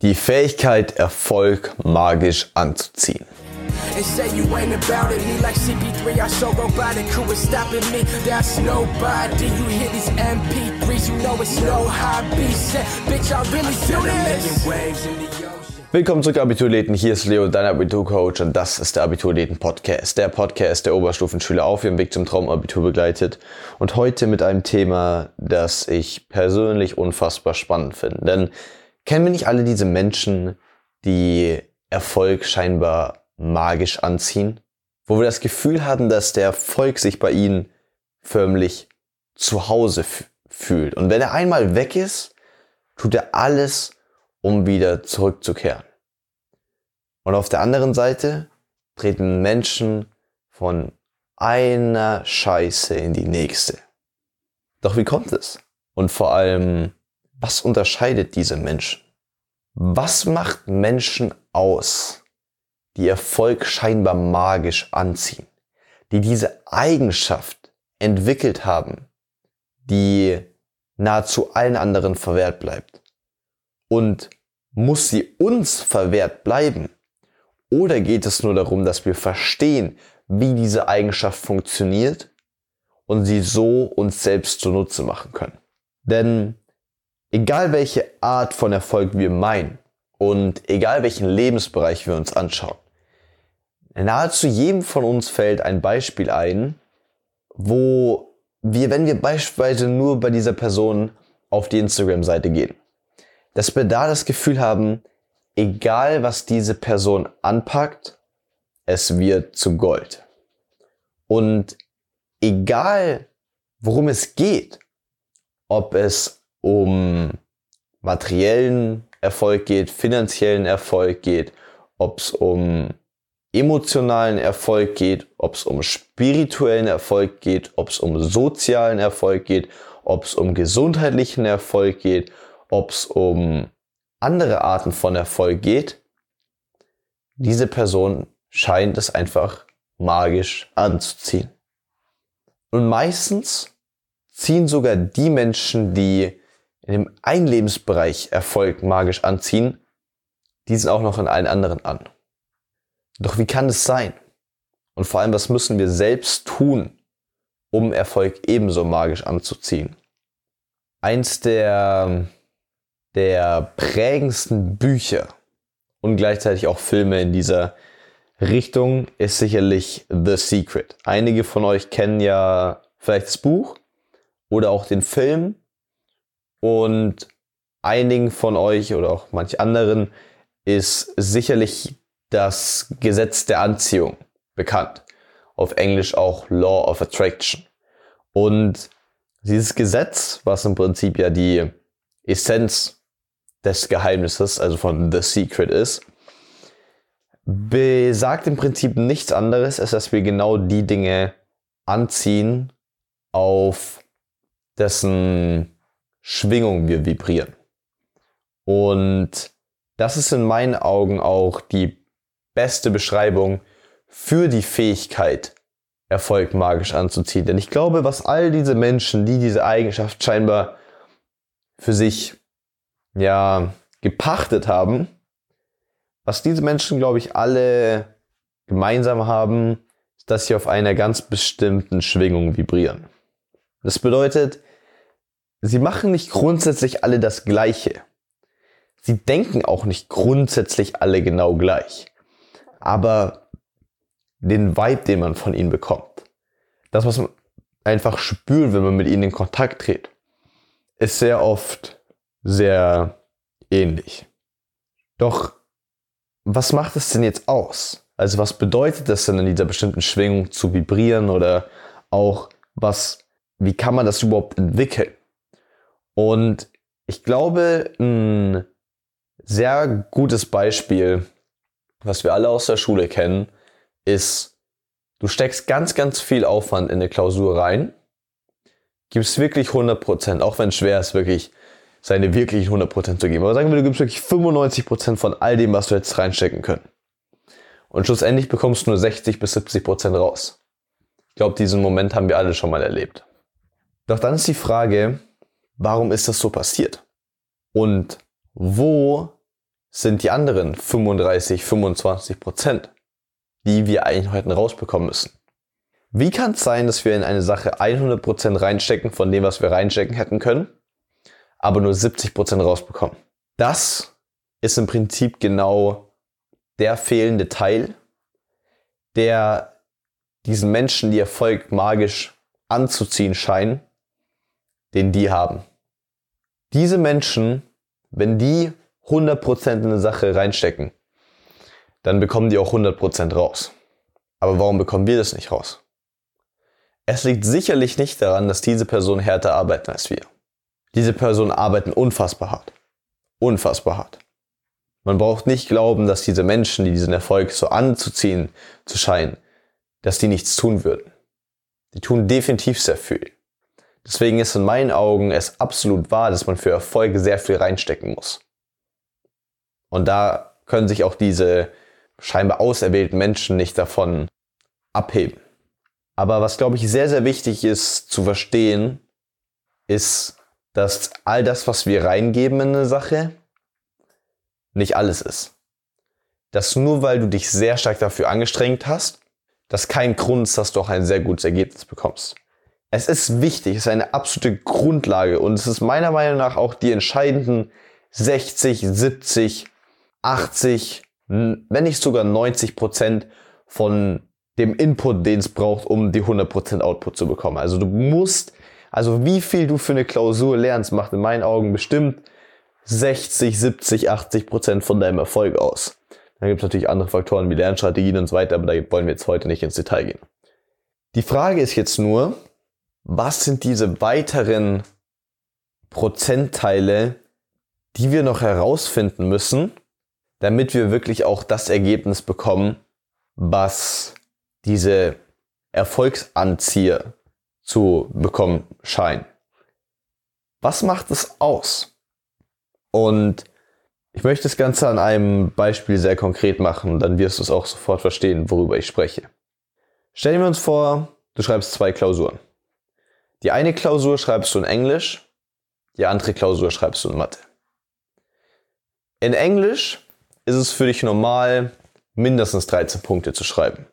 Die Fähigkeit, Erfolg magisch anzuziehen. and say you ain't about it. Me like CP3, I so robotic. Who is stopping me? That's nobody. You hear these MP3s, you know it's no hobby. Say, bitch, I really do this. waves in the ocean. Willkommen zurück, Abiturleten. Hier ist Leo, dein Abiturcoach, und das ist der Abiturleten-Podcast. Der Podcast, der Oberstufenschüler auf ihrem Weg zum Traumabitur begleitet. Und heute mit einem Thema, das ich persönlich unfassbar spannend finde. Denn kennen wir nicht alle diese Menschen, die Erfolg scheinbar magisch anziehen? Wo wir das Gefühl haben, dass der Erfolg sich bei ihnen förmlich zu Hause fühlt. Und wenn er einmal weg ist, tut er alles, um wieder zurückzukehren. Und auf der anderen Seite treten Menschen von einer Scheiße in die nächste. Doch wie kommt es? Und vor allem, was unterscheidet diese Menschen? Was macht Menschen aus, die Erfolg scheinbar magisch anziehen, die diese Eigenschaft entwickelt haben, die nahezu allen anderen verwehrt bleibt? Und muss sie uns verwehrt bleiben? Oder geht es nur darum, dass wir verstehen, wie diese Eigenschaft funktioniert und sie so uns selbst zunutze machen können? Denn Egal welche Art von Erfolg wir meinen und egal welchen Lebensbereich wir uns anschauen, nahezu jedem von uns fällt ein Beispiel ein, wo wir, wenn wir beispielsweise nur bei dieser Person auf die Instagram-Seite gehen, dass wir da das Gefühl haben, egal was diese Person anpackt, es wird zu Gold. Und egal worum es geht, ob es um materiellen Erfolg geht, finanziellen Erfolg geht, ob es um emotionalen Erfolg geht, ob es um spirituellen Erfolg geht, ob es um sozialen Erfolg geht, ob es um gesundheitlichen Erfolg geht, ob es um andere Arten von Erfolg geht, diese Person scheint es einfach magisch anzuziehen. Und meistens ziehen sogar die Menschen, die in dem einen Lebensbereich Erfolg magisch anziehen, diesen auch noch in allen anderen an. Doch wie kann es sein? Und vor allem, was müssen wir selbst tun, um Erfolg ebenso magisch anzuziehen? Eins der, der prägendsten Bücher und gleichzeitig auch Filme in dieser Richtung ist sicherlich The Secret. Einige von euch kennen ja vielleicht das Buch oder auch den Film und einigen von euch oder auch manch anderen ist sicherlich das Gesetz der Anziehung bekannt. Auf Englisch auch Law of Attraction. Und dieses Gesetz, was im Prinzip ja die Essenz des Geheimnisses, also von The Secret ist, besagt im Prinzip nichts anderes, als dass wir genau die Dinge anziehen, auf dessen Schwingung wir vibrieren. Und das ist in meinen Augen auch die beste Beschreibung für die Fähigkeit, Erfolg magisch anzuziehen. Denn ich glaube, was all diese Menschen, die diese Eigenschaft scheinbar für sich ja gepachtet haben, was diese Menschen, glaube ich, alle gemeinsam haben, ist, dass sie auf einer ganz bestimmten Schwingung vibrieren. Das bedeutet, sie machen nicht grundsätzlich alle das Gleiche. Sie denken auch nicht grundsätzlich alle genau gleich. Aber den Vibe, den man von ihnen bekommt, das, was man einfach spürt, wenn man mit ihnen in Kontakt tritt, ist sehr oft sehr ähnlich. Doch was macht es denn jetzt aus? Also was bedeutet es denn in dieser bestimmten Schwingung zu vibrieren oder auch was, wie kann man das überhaupt entwickeln? Und ich glaube, ein sehr gutes Beispiel, was wir alle aus der Schule kennen, ist, du steckst ganz, ganz viel Aufwand in eine Klausur rein, gibst wirklich 100%, auch wenn es schwer ist, wirklich seine wirklichen 100% zu geben. Aber sagen wir, du gibst wirklich 95% von all dem, was du jetzt reinstecken können. Und schlussendlich bekommst du nur 60 bis 70% raus. Ich glaube, diesen Moment haben wir alle schon mal erlebt. Doch dann ist die Frage, warum ist das so passiert? Und wo sind die anderen 35, 25 Prozent, die wir eigentlich heute rausbekommen müssen. Wie kann es sein, dass wir in eine Sache 100 Prozent reinstecken von dem, was wir reinstecken hätten können, aber nur 70 Prozent rausbekommen? Das ist im Prinzip genau der fehlende Teil, der diesen Menschen, die Erfolg magisch anzuziehen scheinen, den die haben. Diese Menschen, wenn die 100% in eine Sache reinstecken, dann bekommen die auch 100% raus. Aber warum bekommen wir das nicht raus? Es liegt sicherlich nicht daran, dass diese Personen härter arbeiten als wir. Diese Personen arbeiten unfassbar hart. Unfassbar hart. Man braucht nicht glauben, dass diese Menschen, die diesen Erfolg so anzuziehen zu scheinen, dass die nichts tun würden. Die tun definitiv sehr viel. Deswegen ist in meinen Augen es absolut wahr, dass man für Erfolge sehr viel reinstecken muss. Und da können sich auch diese scheinbar auserwählten Menschen nicht davon abheben. Aber was, glaube ich, sehr, sehr wichtig ist zu verstehen, ist, dass all das, was wir reingeben in eine Sache, nicht alles ist. Dass nur weil du dich sehr stark dafür angestrengt hast, das kein Grund ist, dass du auch ein sehr gutes Ergebnis bekommst. Es ist wichtig, es ist eine absolute Grundlage und es ist meiner Meinung nach auch die entscheidenden 60, 70, 80, wenn nicht sogar 90 Prozent von dem Input, den es braucht, um die 100% Output zu bekommen. Also du musst, also wie viel du für eine Klausur lernst, macht in meinen Augen bestimmt 60, 70, 80% von deinem Erfolg aus. Dann gibt es natürlich andere Faktoren wie Lernstrategien und so weiter, aber da wollen wir jetzt heute nicht ins Detail gehen. Die Frage ist jetzt nur, was sind diese weiteren Prozentteile, die wir noch herausfinden müssen, damit wir wirklich auch das Ergebnis bekommen, was diese Erfolgsanzieher zu bekommen scheinen. Was macht es aus? Und ich möchte das Ganze an einem Beispiel sehr konkret machen, dann wirst du es auch sofort verstehen, worüber ich spreche. Stellen wir uns vor, du schreibst zwei Klausuren. Die eine Klausur schreibst du in Englisch, die andere Klausur schreibst du in Mathe. In Englisch ist es für dich normal, mindestens 13 Punkte zu schreiben.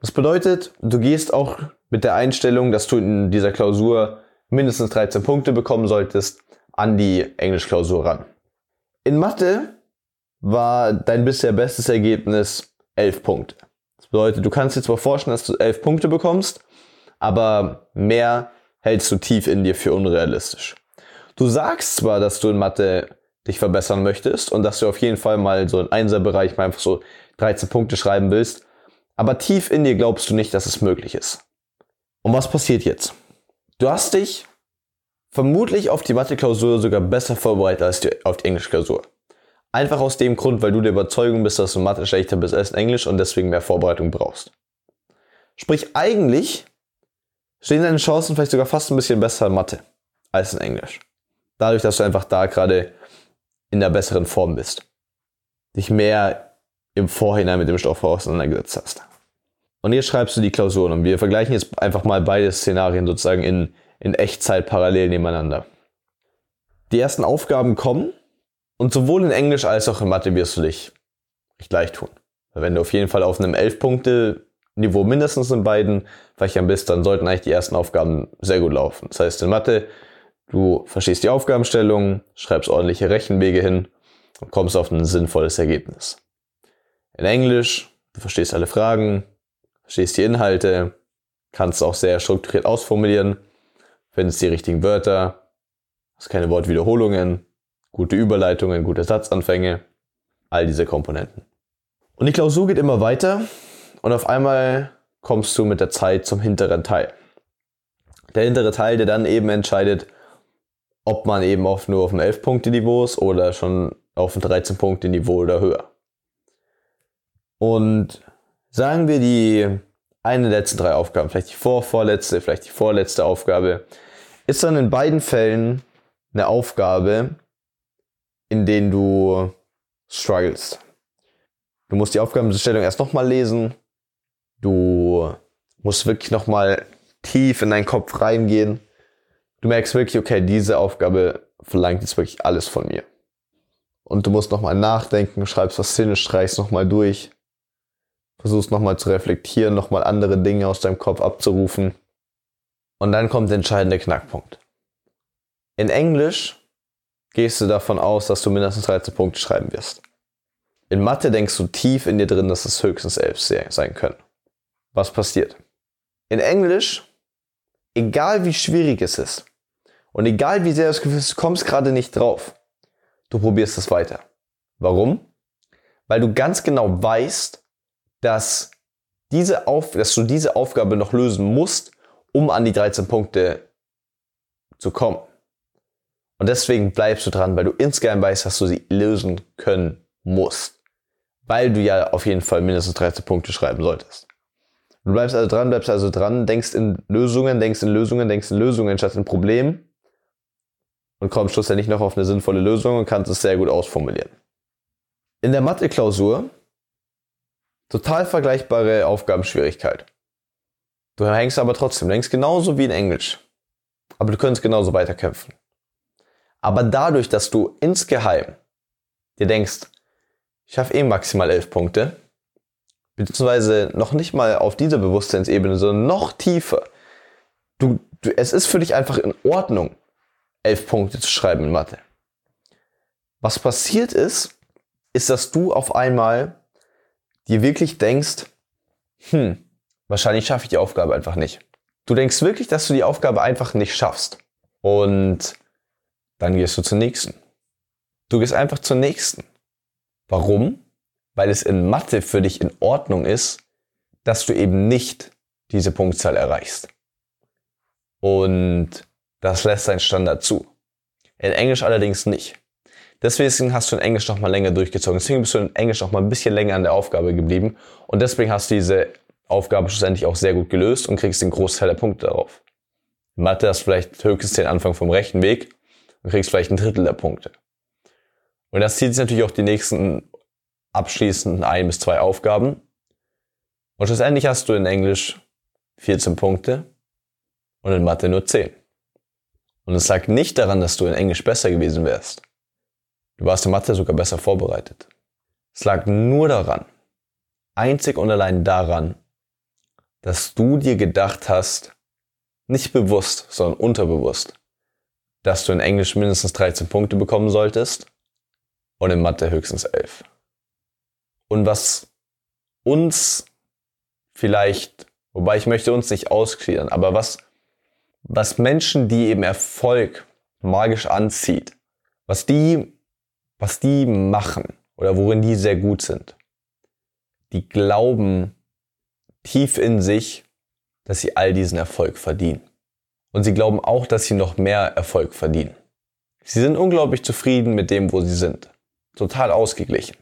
Das bedeutet, du gehst auch mit der Einstellung, dass du in dieser Klausur mindestens 13 Punkte bekommen solltest, an die Englischklausur ran. In Mathe war dein bisher bestes Ergebnis 11 Punkte. Das bedeutet, du kannst dir zwar vorstellen, dass du 11 Punkte bekommst, aber mehr hältst du tief in dir für unrealistisch. Du sagst zwar, dass du in Mathe dich verbessern möchtest und dass du auf jeden Fall mal so im Einser-Bereich mal einfach so 13 Punkte schreiben willst, aber tief in dir glaubst du nicht, dass es möglich ist. Und was passiert jetzt? Du hast dich vermutlich auf die Mathe-Klausur sogar besser vorbereitet als die, auf die Englisch-Klausur. Einfach aus dem Grund, weil du der Überzeugung bist, dass du Mathe schlechter bist als in Englisch und deswegen mehr Vorbereitung brauchst. Sprich, eigentlich stehen deine Chancen vielleicht sogar fast ein bisschen besser in Mathe als in Englisch. Dadurch, dass du einfach da gerade in der besseren Form bist. Dich mehr im Vorhinein mit dem Stoff auseinandergesetzt hast. Und jetzt schreibst du die Klausuren und wir vergleichen jetzt einfach mal beide Szenarien sozusagen in, in Echtzeit parallel nebeneinander. Die ersten Aufgaben kommen und sowohl in Englisch als auch in Mathe wirst du dich recht leicht tun. Wenn du auf jeden Fall auf einem 11-Punkte Niveau mindestens in beiden Fächern bist, dann sollten eigentlich die ersten Aufgaben sehr gut laufen. Das heißt, in Mathe, du verstehst die Aufgabenstellung, schreibst ordentliche Rechenwege hin und kommst auf ein sinnvolles Ergebnis. In Englisch, du verstehst alle Fragen, verstehst die Inhalte, kannst auch sehr strukturiert ausformulieren, findest die richtigen Wörter, hast keine Wortwiederholungen, gute Überleitungen, gute Satzanfänge, all diese Komponenten. Und die Klausur geht immer weiter und auf einmal kommst du mit der Zeit zum hinteren Teil. Der hintere Teil, der dann eben entscheidet, ob man eben auf nur auf dem 11-Punkte-Niveau ist oder schon auf dem 13-Punkte-Niveau oder höher. Und sagen wir die eine der letzten drei Aufgaben, vielleicht die vorvorletzte, vielleicht die vorletzte Aufgabe, ist dann in beiden Fällen eine Aufgabe, in denen du struggles. Du musst die Aufgabenstellung erst nochmal lesen, Du musst wirklich nochmal tief in deinen Kopf reingehen. Du merkst wirklich, okay, diese Aufgabe verlangt jetzt wirklich alles von mir. und du musst nochmal nachdenken, schreibst was hin, streichst nochmal durch, versuchst nochmal zu reflektieren, nochmal andere Dinge aus deinem Kopf abzurufen. Und dann kommt der entscheidende Knackpunkt. In Englisch gehst du davon aus, dass du mindestens 13 Punkte schreiben wirst. In Mathe denkst du tief in dir drin, dass es höchstens 11 sein können. Was passiert? In Englisch, egal wie schwierig es ist und egal wie sehr das Gefühl ist, du kommst gerade nicht drauf, du probierst es weiter. Warum? Weil du ganz genau weißt, dass, diese Auf dass du diese Aufgabe noch lösen musst, um an die 13 Punkte zu kommen. Und deswegen bleibst du dran, weil du insgeheim weißt, dass du sie lösen können musst. Weil du ja auf jeden Fall mindestens 13 Punkte schreiben solltest. Du bleibst also dran, bleibst also dran, denkst in Lösungen, denkst in Lösungen, denkst in Lösungen statt in Problemen und kommst schlussendlich noch auf eine sinnvolle Lösung und kannst es sehr gut ausformulieren. In der Mathe-Klausur total vergleichbare Aufgabenschwierigkeit. Du hängst aber trotzdem, du hängst genauso wie in Englisch. Aber du könntest genauso weiterkämpfen. Aber dadurch, dass du insgeheim dir denkst, ich schaffe eh maximal elf Punkte, beziehungsweise noch nicht mal auf dieser Bewusstseinsebene, sondern noch tiefer. Du, du, es ist für dich einfach in Ordnung, elf Punkte zu schreiben in Mathe. Was passiert ist, ist, dass du auf einmal dir wirklich denkst, hm, wahrscheinlich schaffe ich die Aufgabe einfach nicht. Du denkst wirklich, dass du die Aufgabe einfach nicht schaffst. Und dann gehst du zur nächsten. Du gehst einfach zur nächsten. Warum? Weil es in Mathe für dich in Ordnung ist, dass du eben nicht diese Punktzahl erreichst. Und das lässt dein Standard zu. In Englisch allerdings nicht. Deswegen hast du in Englisch noch mal länger durchgezogen. Deswegen bist du in Englisch noch mal ein bisschen länger an der Aufgabe geblieben. Und deswegen hast du diese Aufgabe schlussendlich auch sehr gut gelöst und kriegst den Großteil der Punkte darauf. In Mathe hast du vielleicht höchstens den Anfang vom rechten Weg und kriegst vielleicht ein Drittel der Punkte. Und das zieht sich natürlich auch die nächsten abschließenden ein bis zwei Aufgaben. Und schlussendlich hast du in Englisch 14 Punkte und in Mathe nur 10. Und es lag nicht daran, dass du in Englisch besser gewesen wärst. Du warst in Mathe sogar besser vorbereitet. Es lag nur daran, einzig und allein daran, dass du dir gedacht hast, nicht bewusst, sondern unterbewusst, dass du in Englisch mindestens 13 Punkte bekommen solltest und in Mathe höchstens 11. Und was uns vielleicht, wobei ich möchte uns nicht ausgliedern, aber was, was Menschen, die eben Erfolg magisch anzieht, was die, was die machen oder worin die sehr gut sind, die glauben tief in sich, dass sie all diesen Erfolg verdienen. Und sie glauben auch, dass sie noch mehr Erfolg verdienen. Sie sind unglaublich zufrieden mit dem, wo sie sind. Total ausgeglichen.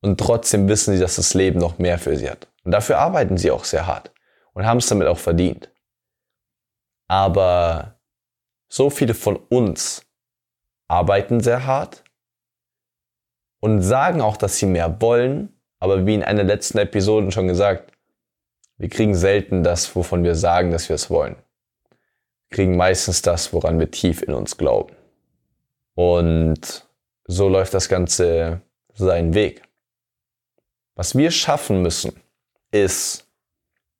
Und trotzdem wissen sie, dass das Leben noch mehr für sie hat. Und dafür arbeiten sie auch sehr hart und haben es damit auch verdient. Aber so viele von uns arbeiten sehr hart und sagen auch, dass sie mehr wollen, aber wie in einer letzten Episoden schon gesagt, wir kriegen selten das, wovon wir sagen, dass wir es wollen kriegen meistens das, woran wir tief in uns glauben. Und so läuft das Ganze seinen Weg. Was wir schaffen müssen, ist,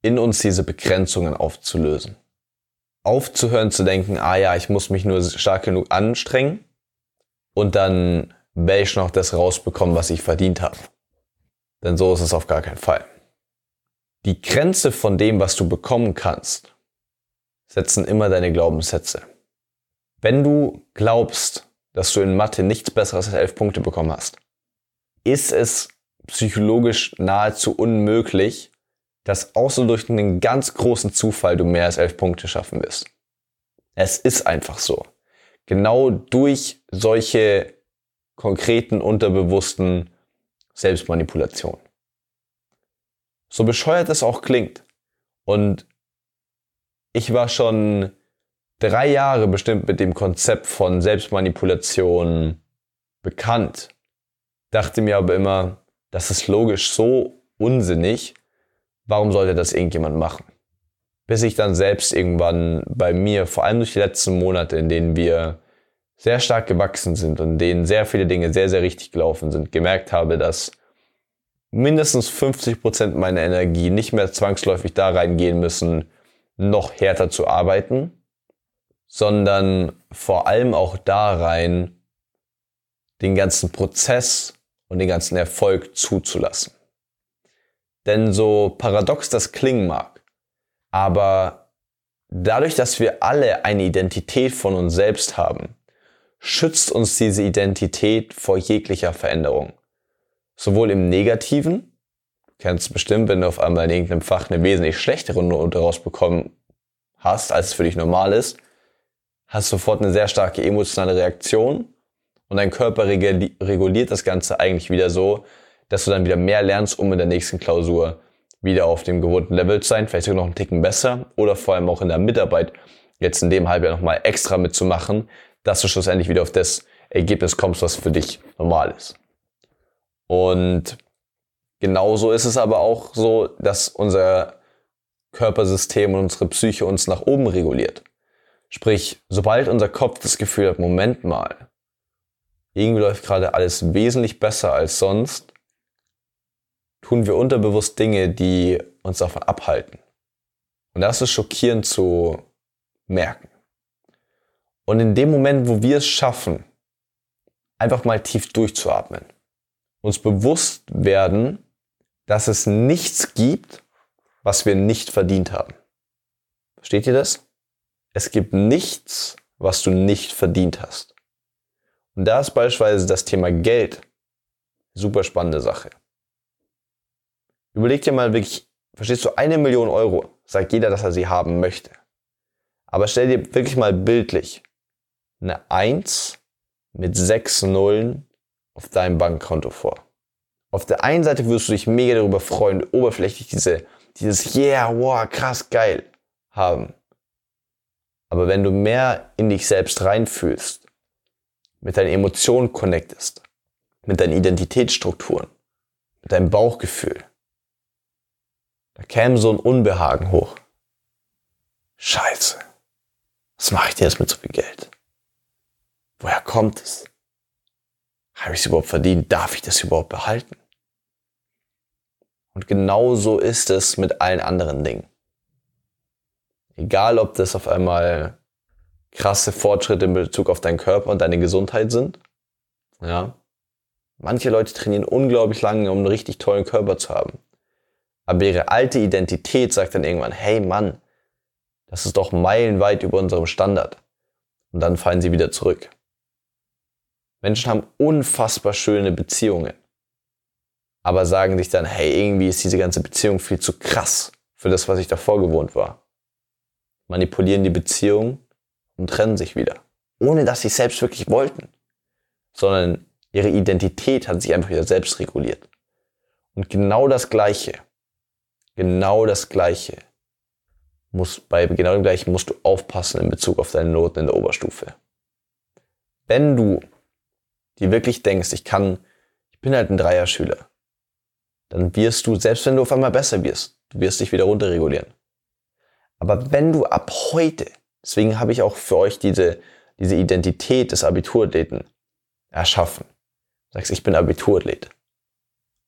in uns diese Begrenzungen aufzulösen. Aufzuhören zu denken, ah ja, ich muss mich nur stark genug anstrengen und dann werde ich noch das rausbekommen, was ich verdient habe. Denn so ist es auf gar keinen Fall. Die Grenze von dem, was du bekommen kannst, setzen immer deine Glaubenssätze. Wenn du glaubst, dass du in Mathe nichts Besseres als elf Punkte bekommen hast, ist es psychologisch nahezu unmöglich, dass außer durch einen ganz großen Zufall du mehr als elf Punkte schaffen wirst. Es ist einfach so. Genau durch solche konkreten, unterbewussten Selbstmanipulationen. So bescheuert es auch klingt. Und ich war schon drei Jahre bestimmt mit dem Konzept von Selbstmanipulation bekannt. Dachte mir aber immer, das ist logisch so unsinnig. Warum sollte das irgendjemand machen? Bis ich dann selbst irgendwann bei mir, vor allem durch die letzten Monate, in denen wir sehr stark gewachsen sind und denen sehr viele Dinge sehr, sehr richtig gelaufen sind, gemerkt habe, dass mindestens 50 Prozent meiner Energie nicht mehr zwangsläufig da reingehen müssen, noch härter zu arbeiten, sondern vor allem auch da rein, den ganzen Prozess und den ganzen Erfolg zuzulassen. Denn so paradox das klingen mag, aber dadurch, dass wir alle eine Identität von uns selbst haben, schützt uns diese Identität vor jeglicher Veränderung. Sowohl im Negativen, du kennst bestimmt, wenn du auf einmal in irgendeinem Fach eine wesentlich schlechtere Note rausbekommen hast, als es für dich normal ist, hast du sofort eine sehr starke emotionale Reaktion und dein Körper reguliert das Ganze eigentlich wieder so, dass du dann wieder mehr lernst, um in der nächsten Klausur wieder auf dem gewohnten Level zu sein, vielleicht sogar noch einen Ticken besser oder vor allem auch in der Mitarbeit jetzt in dem Halbjahr nochmal extra mitzumachen, dass du schlussendlich wieder auf das Ergebnis kommst, was für dich normal ist. Und genauso ist es aber auch so, dass unser Körpersystem und unsere Psyche uns nach oben reguliert. Sprich, sobald unser Kopf das Gefühl hat, Moment mal, irgendwie läuft gerade alles wesentlich besser als sonst, tun wir unterbewusst Dinge, die uns davon abhalten. Und das ist schockierend zu merken. Und in dem Moment, wo wir es schaffen, einfach mal tief durchzuatmen, uns bewusst werden, dass es nichts gibt, was wir nicht verdient haben. Versteht ihr das? Es gibt nichts, was du nicht verdient hast. Und da ist beispielsweise das Thema Geld super spannende Sache. Überleg dir mal wirklich, verstehst du, eine Million Euro, sagt jeder, dass er sie haben möchte. Aber stell dir wirklich mal bildlich eine 1 mit 6 Nullen auf deinem Bankkonto vor. Auf der einen Seite wirst du dich mega darüber freuen, oberflächlich diese, dieses Yeah, wow, krass, geil haben. Aber wenn du mehr in dich selbst reinfühlst, mit deinen Emotionen connectest, mit deinen Identitätsstrukturen, mit deinem Bauchgefühl, da käme so ein Unbehagen hoch. Scheiße. Was mache ich denn jetzt mit so viel Geld? Woher kommt es? Habe ich es überhaupt verdient? Darf ich das überhaupt behalten? Und genau so ist es mit allen anderen Dingen. Egal, ob das auf einmal krasse Fortschritte in Bezug auf deinen Körper und deine Gesundheit sind. Ja. Manche Leute trainieren unglaublich lange, um einen richtig tollen Körper zu haben. Aber ihre alte Identität sagt dann irgendwann, hey Mann, das ist doch meilenweit über unserem Standard. Und dann fallen sie wieder zurück. Menschen haben unfassbar schöne Beziehungen. Aber sagen sich dann, hey, irgendwie ist diese ganze Beziehung viel zu krass für das, was ich davor gewohnt war. Manipulieren die Beziehung und trennen sich wieder. Ohne dass sie es selbst wirklich wollten. Sondern ihre Identität hat sich einfach wieder selbst reguliert. Und genau das Gleiche, genau das Gleiche muss, bei genau dem Gleichen musst du aufpassen in Bezug auf deine Noten in der Oberstufe. Wenn du dir wirklich denkst, ich kann, ich bin halt ein Dreierschüler, dann wirst du, selbst wenn du auf einmal besser wirst, du wirst dich wieder runterregulieren. Aber wenn du ab heute Deswegen habe ich auch für euch diese, diese Identität des Abiturathleten erschaffen. Du sagst, ich bin Abiturathlet.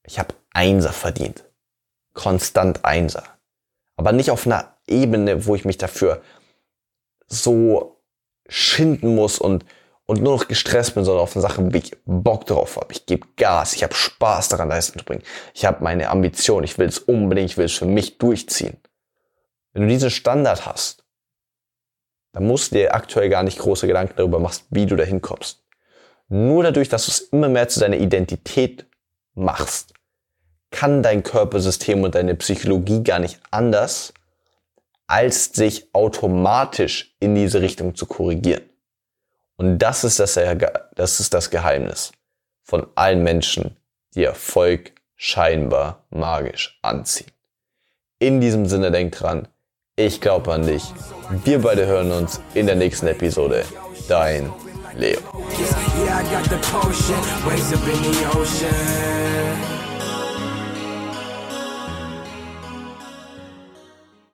Ich habe Einser verdient. Konstant Einser. Aber nicht auf einer Ebene, wo ich mich dafür so schinden muss und, und nur noch gestresst bin, sondern auf eine Sache, wo ich Bock drauf habe. Ich gebe Gas, ich habe Spaß daran, Leistung zu bringen. Ich habe meine Ambition, ich will es unbedingt, ich will es für mich durchziehen. Wenn du diesen Standard hast, dann musst du dir aktuell gar nicht große Gedanken darüber machen, wie du dahin kommst. Nur dadurch, dass du es immer mehr zu deiner Identität machst, kann dein Körpersystem und deine Psychologie gar nicht anders, als sich automatisch in diese Richtung zu korrigieren. Und das ist das, das ist das Geheimnis von allen Menschen, die Erfolg scheinbar magisch anziehen. In diesem Sinne denk dran, ich glaube an dich. Wir beide hören uns in der nächsten Episode. Dein Leo.